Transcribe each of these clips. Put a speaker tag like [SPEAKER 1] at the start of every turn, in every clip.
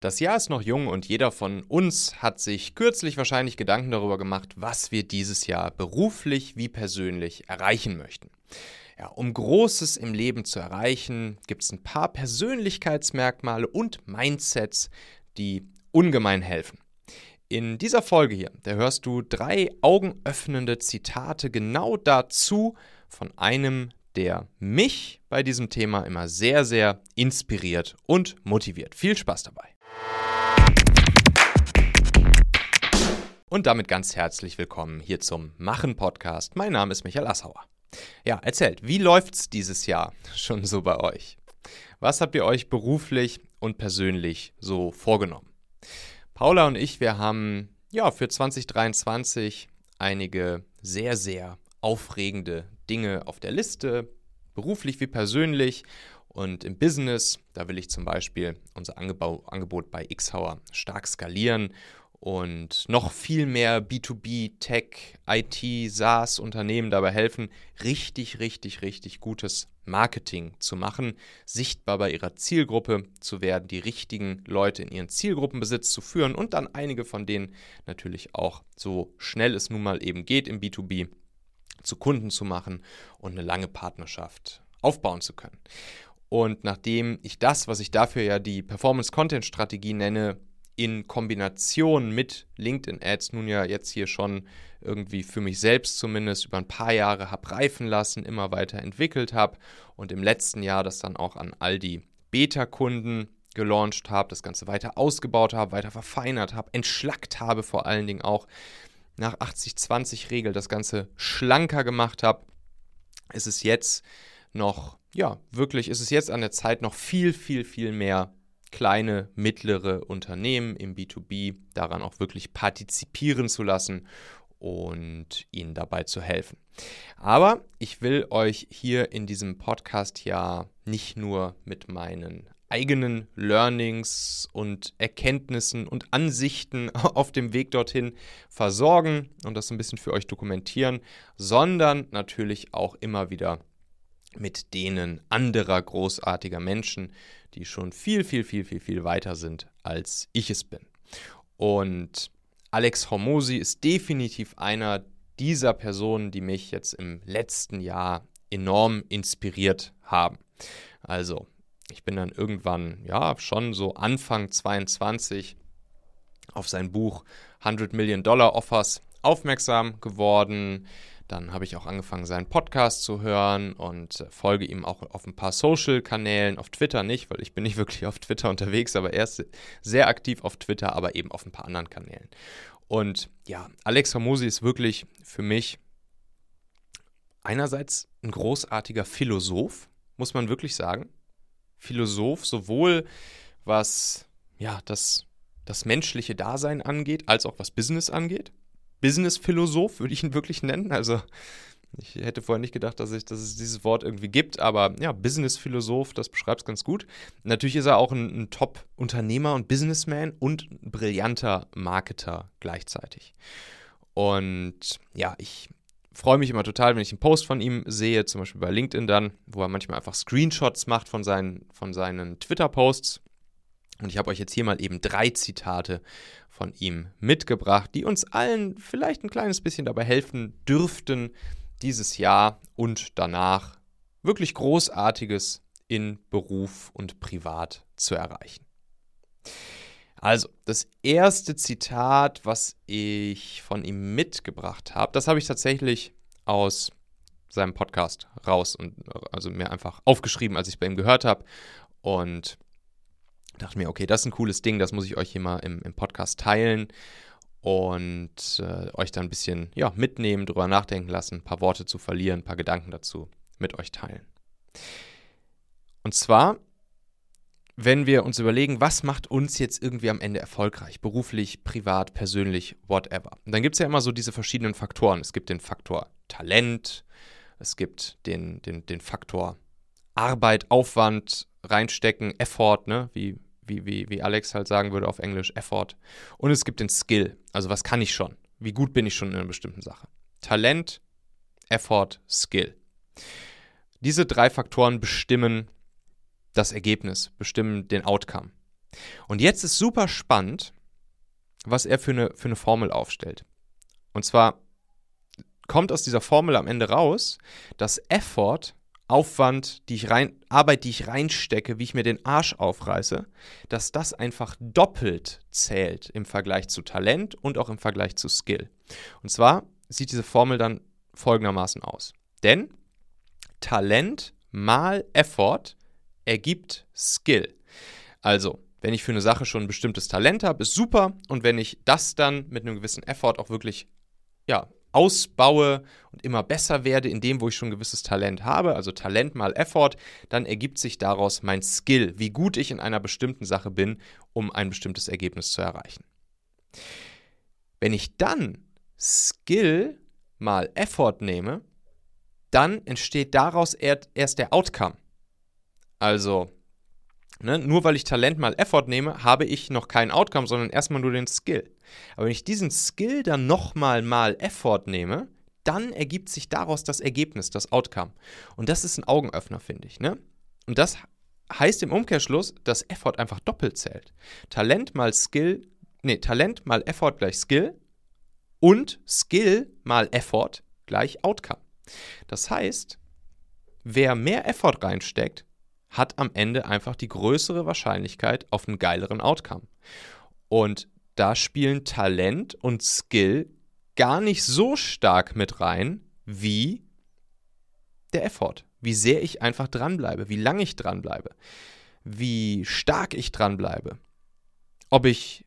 [SPEAKER 1] Das Jahr ist noch jung und jeder von uns hat sich kürzlich wahrscheinlich Gedanken darüber gemacht, was wir dieses Jahr beruflich wie persönlich erreichen möchten. Ja, um Großes im Leben zu erreichen, gibt es ein paar Persönlichkeitsmerkmale und Mindsets, die ungemein helfen. In dieser Folge hier, da hörst du drei augenöffnende Zitate genau dazu von einem, der mich bei diesem Thema immer sehr, sehr inspiriert und motiviert. Viel Spaß dabei. Und damit ganz herzlich willkommen hier zum Machen Podcast. Mein Name ist Michael Assauer. Ja, erzählt, wie läuft's dieses Jahr schon so bei euch? Was habt ihr euch beruflich und persönlich so vorgenommen? Paula und ich, wir haben ja für 2023 einige sehr, sehr aufregende Dinge auf der Liste, beruflich wie persönlich. Und im Business, da will ich zum Beispiel unser Angebot bei Xhauer stark skalieren und noch viel mehr B2B, Tech, IT, SaaS-Unternehmen dabei helfen, richtig, richtig, richtig gutes Marketing zu machen, sichtbar bei ihrer Zielgruppe zu werden, die richtigen Leute in ihren Zielgruppenbesitz zu führen und dann einige von denen natürlich auch so schnell es nun mal eben geht im B2B zu Kunden zu machen und eine lange Partnerschaft aufbauen zu können. Und nachdem ich das, was ich dafür ja die Performance-Content-Strategie nenne, in Kombination mit LinkedIn-Ads nun ja jetzt hier schon irgendwie für mich selbst zumindest über ein paar Jahre habe reifen lassen, immer weiter entwickelt habe und im letzten Jahr das dann auch an all die Beta-Kunden gelauncht habe, das Ganze weiter ausgebaut habe, weiter verfeinert habe, entschlackt habe vor allen Dingen auch nach 80-20-Regel das Ganze schlanker gemacht habe, ist es jetzt noch, ja, wirklich ist es jetzt an der Zeit, noch viel, viel, viel mehr kleine, mittlere Unternehmen im B2B daran auch wirklich partizipieren zu lassen und ihnen dabei zu helfen. Aber ich will euch hier in diesem Podcast ja nicht nur mit meinen eigenen Learnings und Erkenntnissen und Ansichten auf dem Weg dorthin versorgen und das ein bisschen für euch dokumentieren, sondern natürlich auch immer wieder mit denen anderer großartiger Menschen, die schon viel, viel, viel, viel, viel weiter sind, als ich es bin. Und Alex Hormosi ist definitiv einer dieser Personen, die mich jetzt im letzten Jahr enorm inspiriert haben. Also, ich bin dann irgendwann, ja, schon so Anfang 22 auf sein Buch 100 Million Dollar Offers aufmerksam geworden, dann habe ich auch angefangen, seinen Podcast zu hören und folge ihm auch auf ein paar Social-Kanälen, auf Twitter nicht, weil ich bin nicht wirklich auf Twitter unterwegs, aber er ist sehr aktiv auf Twitter, aber eben auf ein paar anderen Kanälen. Und ja, Alex Ramosi ist wirklich für mich einerseits ein großartiger Philosoph, muss man wirklich sagen. Philosoph, sowohl was ja, das, das menschliche Dasein angeht, als auch was Business angeht. Business-Philosoph, würde ich ihn wirklich nennen. Also ich hätte vorher nicht gedacht, dass, ich, dass es dieses Wort irgendwie gibt, aber ja, Business-Philosoph, das beschreibt es ganz gut. Natürlich ist er auch ein, ein Top-Unternehmer und Businessman und ein brillanter Marketer gleichzeitig. Und ja, ich freue mich immer total, wenn ich einen Post von ihm sehe, zum Beispiel bei LinkedIn dann, wo er manchmal einfach Screenshots macht von seinen, von seinen Twitter-Posts. Und ich habe euch jetzt hier mal eben drei Zitate von ihm mitgebracht, die uns allen vielleicht ein kleines bisschen dabei helfen dürften, dieses Jahr und danach wirklich Großartiges in Beruf und Privat zu erreichen. Also, das erste Zitat, was ich von ihm mitgebracht habe, das habe ich tatsächlich aus seinem Podcast raus und also mir einfach aufgeschrieben, als ich es bei ihm gehört habe. Und dachte mir, okay, das ist ein cooles Ding, das muss ich euch hier mal im, im Podcast teilen und äh, euch dann ein bisschen ja, mitnehmen, drüber nachdenken lassen, ein paar Worte zu verlieren, ein paar Gedanken dazu mit euch teilen. Und zwar, wenn wir uns überlegen, was macht uns jetzt irgendwie am Ende erfolgreich, beruflich, privat, persönlich, whatever. Und dann gibt es ja immer so diese verschiedenen Faktoren. Es gibt den Faktor Talent, es gibt den, den, den Faktor Arbeit, Aufwand reinstecken, Effort, ne? wie, wie, wie, wie Alex halt sagen würde auf Englisch, Effort. Und es gibt den Skill, also was kann ich schon? Wie gut bin ich schon in einer bestimmten Sache? Talent, Effort, Skill. Diese drei Faktoren bestimmen das Ergebnis, bestimmen den Outcome. Und jetzt ist super spannend, was er für eine, für eine Formel aufstellt. Und zwar kommt aus dieser Formel am Ende raus, dass Effort, Aufwand, die ich rein, Arbeit, die ich reinstecke, wie ich mir den Arsch aufreiße, dass das einfach doppelt zählt im Vergleich zu Talent und auch im Vergleich zu Skill. Und zwar sieht diese Formel dann folgendermaßen aus. Denn Talent mal Effort ergibt Skill. Also, wenn ich für eine Sache schon ein bestimmtes Talent habe, ist super. Und wenn ich das dann mit einem gewissen Effort auch wirklich ja, ausbaue und immer besser werde in dem, wo ich schon ein gewisses Talent habe, also Talent mal Effort, dann ergibt sich daraus mein Skill, wie gut ich in einer bestimmten Sache bin, um ein bestimmtes Ergebnis zu erreichen. Wenn ich dann Skill mal Effort nehme, dann entsteht daraus erst der Outcome. Also, ne, nur weil ich Talent mal Effort nehme, habe ich noch kein Outcome, sondern erstmal nur den Skill. Aber wenn ich diesen Skill dann nochmal mal Effort nehme, dann ergibt sich daraus das Ergebnis, das Outcome. Und das ist ein Augenöffner, finde ich. Ne? Und das heißt im Umkehrschluss, dass Effort einfach doppelt zählt. Talent mal Skill, nee, Talent mal Effort gleich Skill und Skill mal Effort gleich Outcome. Das heißt, wer mehr Effort reinsteckt, hat am Ende einfach die größere Wahrscheinlichkeit auf einen geileren Outcome. Und da spielen Talent und Skill gar nicht so stark mit rein wie der Effort. Wie sehr ich einfach dranbleibe, wie lange ich dranbleibe, wie stark ich dranbleibe. Ob ich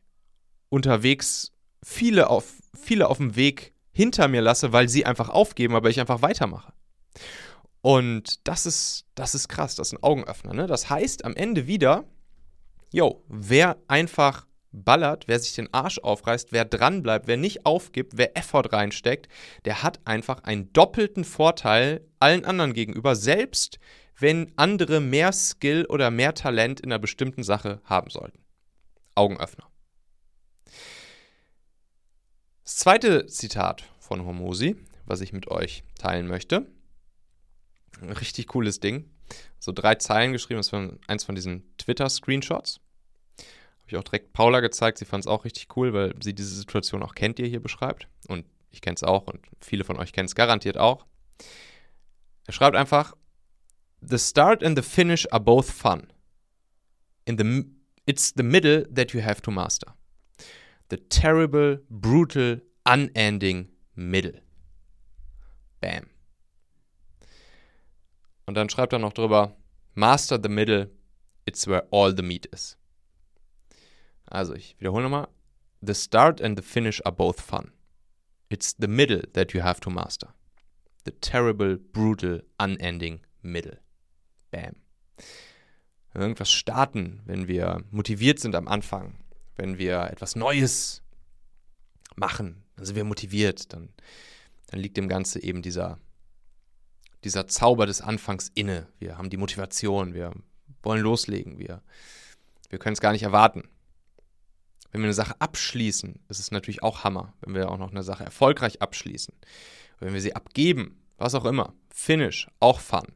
[SPEAKER 1] unterwegs viele auf, viele auf dem Weg hinter mir lasse, weil sie einfach aufgeben, aber ich einfach weitermache. Und das ist, das ist krass, das ist ein Augenöffner. Ne? Das heißt am Ende wieder, yo, wer einfach ballert, wer sich den Arsch aufreißt, wer dranbleibt, wer nicht aufgibt, wer Effort reinsteckt, der hat einfach einen doppelten Vorteil allen anderen gegenüber, selbst wenn andere mehr Skill oder mehr Talent in einer bestimmten Sache haben sollten. Augenöffner. Das zweite Zitat von Hormosi, was ich mit euch teilen möchte. Richtig cooles Ding. So drei Zeilen geschrieben, das war eins von diesen Twitter-Screenshots. Habe ich auch direkt Paula gezeigt. Sie fand es auch richtig cool, weil sie diese Situation auch kennt, die ihr hier beschreibt. Und ich kenne es auch und viele von euch kennen es garantiert auch. Er schreibt einfach: The start and the finish are both fun. In the, it's the middle that you have to master. The terrible, brutal, unending middle. Bam. Und dann schreibt er noch drüber: Master the middle, it's where all the meat is. Also, ich wiederhole nochmal. The start and the finish are both fun. It's the middle that you have to master. The terrible, brutal, unending middle. Bam. Wenn wir irgendwas starten, wenn wir motiviert sind am Anfang, wenn wir etwas Neues machen, dann sind wir motiviert, dann, dann liegt dem Ganze eben dieser, dieser Zauber des Anfangs inne. Wir haben die Motivation, wir wollen loslegen, wir, wir können es gar nicht erwarten. Wenn wir eine Sache abschließen, ist es natürlich auch Hammer, wenn wir auch noch eine Sache erfolgreich abschließen. Wenn wir sie abgeben, was auch immer, Finish, auch Fun.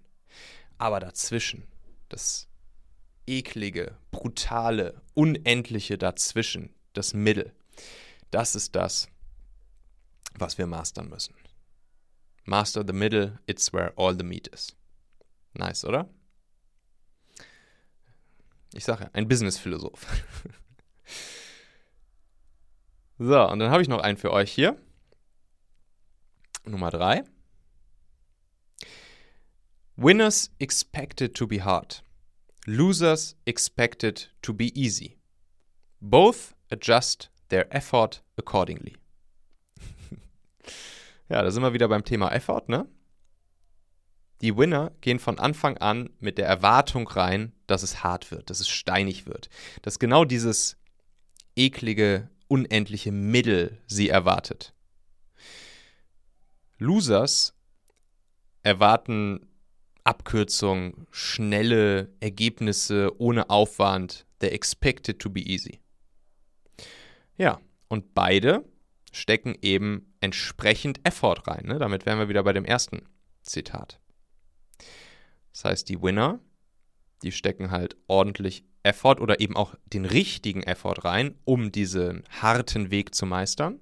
[SPEAKER 1] Aber dazwischen, das eklige, brutale, unendliche dazwischen, das Mittel, das ist das, was wir mastern müssen. Master the middle, it's where all the meat is. Nice, oder? Ich sage ein Business-Philosoph. So, und dann habe ich noch einen für euch hier. Nummer drei. Winners expected to be hard. Losers expected to be easy. Both adjust their effort accordingly. ja, da sind wir wieder beim Thema Effort, ne? Die Winner gehen von Anfang an mit der Erwartung rein, dass es hart wird, dass es steinig wird. Dass genau dieses eklige unendliche Mittel sie erwartet. Losers erwarten Abkürzungen, schnelle Ergebnisse ohne Aufwand. They're expected to be easy. Ja, und beide stecken eben entsprechend Effort rein. Ne? Damit wären wir wieder bei dem ersten Zitat. Das heißt, die Winner die stecken halt ordentlich Effort oder eben auch den richtigen Effort rein, um diesen harten Weg zu meistern.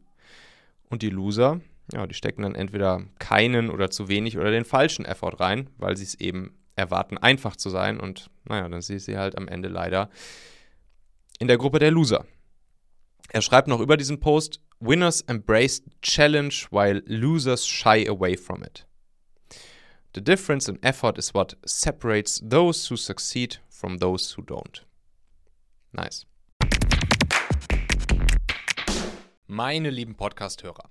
[SPEAKER 1] Und die Loser, ja, die stecken dann entweder keinen oder zu wenig oder den falschen Effort rein, weil sie es eben erwarten, einfach zu sein. Und naja, dann sind sie halt am Ende leider in der Gruppe der Loser. Er schreibt noch über diesen Post, Winners embrace challenge while losers shy away from it. The difference in effort is what separates those who succeed from those who don't. Nice. Meine lieben Podcast-Hörer,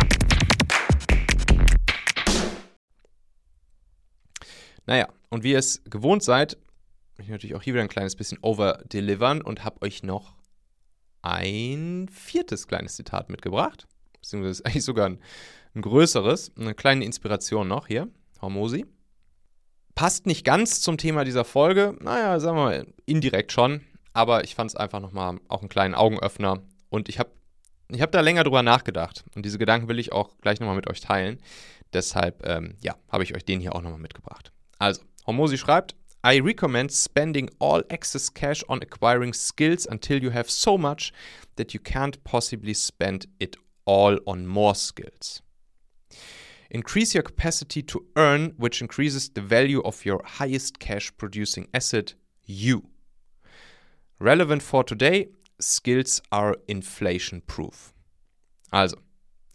[SPEAKER 1] Naja, und wie ihr es gewohnt seid, ich natürlich auch hier wieder ein kleines bisschen overdelivern und habe euch noch ein viertes kleines Zitat mitgebracht. Beziehungsweise eigentlich sogar ein, ein größeres. Eine kleine Inspiration noch hier. Hormosi. Passt nicht ganz zum Thema dieser Folge. Naja, sagen wir mal, indirekt schon. Aber ich fand es einfach nochmal auch einen kleinen Augenöffner. Und ich habe ich hab da länger drüber nachgedacht. Und diese Gedanken will ich auch gleich nochmal mit euch teilen. Deshalb, ähm, ja, habe ich euch den hier auch nochmal mitgebracht. Also, Hormosi schreibt, I recommend spending all excess cash on acquiring skills until you have so much that you can't possibly spend it all on more skills. Increase your capacity to earn, which increases the value of your highest cash producing asset, you. Relevant for today, skills are inflation proof. Also,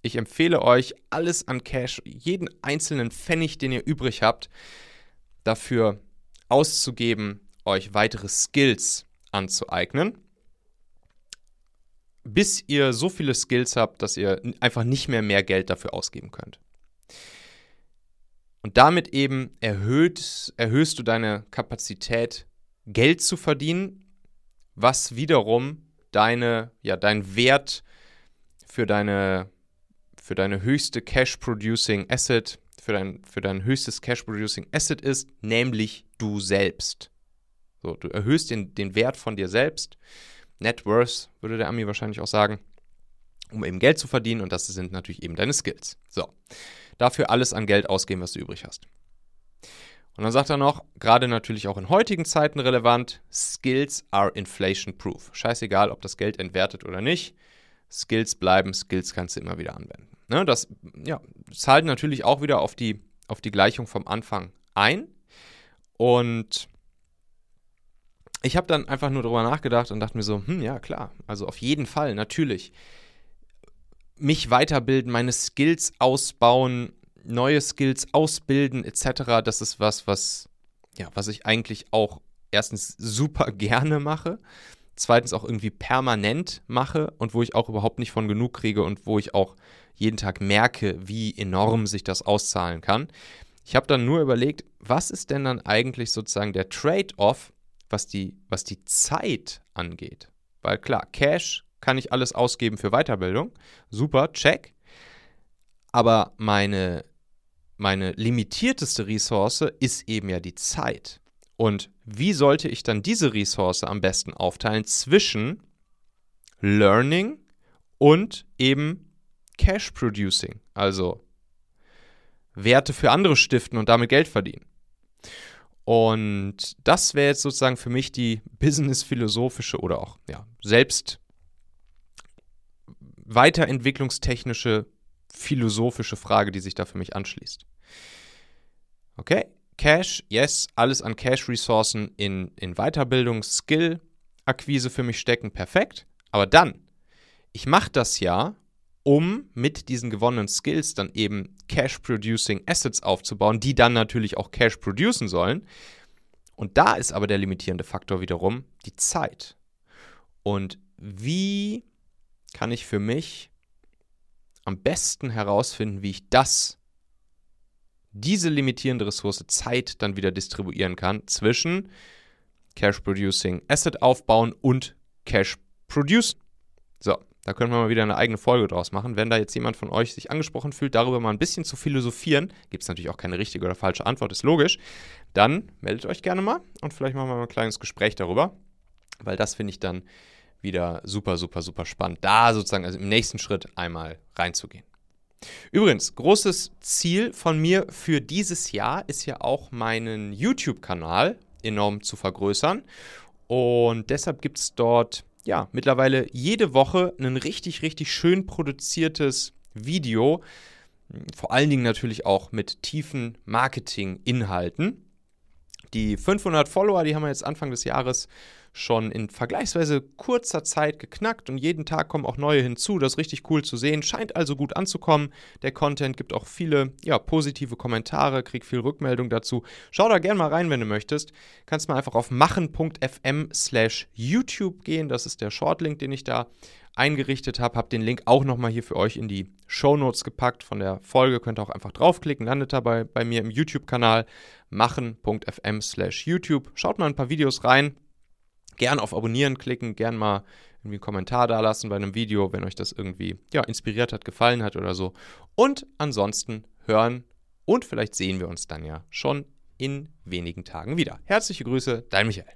[SPEAKER 1] ich empfehle euch, alles an Cash, jeden einzelnen Pfennig, den ihr übrig habt, dafür auszugeben, euch weitere Skills anzueignen, bis ihr so viele Skills habt, dass ihr einfach nicht mehr mehr Geld dafür ausgeben könnt. Und damit eben erhöht, erhöhst du deine Kapazität, Geld zu verdienen, was wiederum deine, ja, dein Wert für deine, für deine höchste Cash-Producing Asset für dein, für dein höchstes Cash-Producing Asset ist, nämlich du selbst. So, du erhöhst den, den Wert von dir selbst. Net Worth, würde der Ami wahrscheinlich auch sagen, um eben Geld zu verdienen und das sind natürlich eben deine Skills. So, dafür alles an Geld ausgeben, was du übrig hast. Und dann sagt er noch, gerade natürlich auch in heutigen Zeiten relevant, Skills are inflation proof. Scheißegal, ob das Geld entwertet oder nicht. Skills bleiben, Skills kannst du immer wieder anwenden. Ne, das ja, zahlt natürlich auch wieder auf die, auf die Gleichung vom Anfang ein. Und ich habe dann einfach nur darüber nachgedacht und dachte mir so, hm, ja klar, also auf jeden Fall, natürlich. Mich weiterbilden, meine Skills ausbauen, neue Skills ausbilden, etc. Das ist was, was, ja, was ich eigentlich auch erstens super gerne mache, zweitens auch irgendwie permanent mache und wo ich auch überhaupt nicht von genug kriege und wo ich auch jeden Tag merke, wie enorm sich das auszahlen kann. Ich habe dann nur überlegt, was ist denn dann eigentlich sozusagen der Trade-off, was die, was die Zeit angeht? Weil klar, Cash kann ich alles ausgeben für Weiterbildung. Super, check. Aber meine, meine limitierteste Ressource ist eben ja die Zeit. Und wie sollte ich dann diese Ressource am besten aufteilen zwischen Learning und eben Cash Producing, also Werte für andere stiften und damit Geld verdienen. Und das wäre jetzt sozusagen für mich die business-philosophische oder auch ja, selbst weiterentwicklungstechnische, philosophische Frage, die sich da für mich anschließt. Okay, Cash, yes, alles an Cash-Ressourcen in, in Weiterbildung, Skill, Akquise für mich stecken, perfekt. Aber dann, ich mache das ja, um mit diesen gewonnenen Skills dann eben Cash-Producing Assets aufzubauen, die dann natürlich auch Cash producen sollen. Und da ist aber der limitierende Faktor wiederum die Zeit. Und wie kann ich für mich am besten herausfinden, wie ich das, diese limitierende Ressource Zeit dann wieder distribuieren kann zwischen Cash Producing Asset aufbauen und Cash Produce. So, da können wir mal wieder eine eigene Folge draus machen. Wenn da jetzt jemand von euch sich angesprochen fühlt, darüber mal ein bisschen zu philosophieren, gibt es natürlich auch keine richtige oder falsche Antwort, ist logisch, dann meldet euch gerne mal und vielleicht machen wir mal ein kleines Gespräch darüber, weil das finde ich dann wieder super, super, super spannend, da sozusagen also im nächsten Schritt einmal reinzugehen. Übrigens, großes Ziel von mir für dieses Jahr ist ja auch meinen YouTube-Kanal enorm zu vergrößern. Und deshalb gibt es dort ja mittlerweile jede Woche ein richtig, richtig schön produziertes Video. Vor allen Dingen natürlich auch mit tiefen Marketing-Inhalten. Die 500 Follower, die haben wir jetzt Anfang des Jahres schon in vergleichsweise kurzer Zeit geknackt und jeden Tag kommen auch neue hinzu. Das ist richtig cool zu sehen. Scheint also gut anzukommen. Der Content gibt auch viele ja, positive Kommentare, krieg viel Rückmeldung dazu. Schau da gerne mal rein, wenn du möchtest. Kannst mal einfach auf machen.fm slash YouTube gehen. Das ist der Shortlink, den ich da eingerichtet habe. Habe den Link auch nochmal hier für euch in die Show Notes gepackt von der Folge. Könnt ihr auch einfach draufklicken. Landet dabei bei mir im YouTube-Kanal machen.fm slash YouTube. Schaut mal ein paar Videos rein gern auf Abonnieren klicken, gern mal irgendwie einen Kommentar da lassen bei einem Video, wenn euch das irgendwie ja, inspiriert hat, gefallen hat oder so. Und ansonsten hören und vielleicht sehen wir uns dann ja schon in wenigen Tagen wieder. Herzliche Grüße, dein Michael.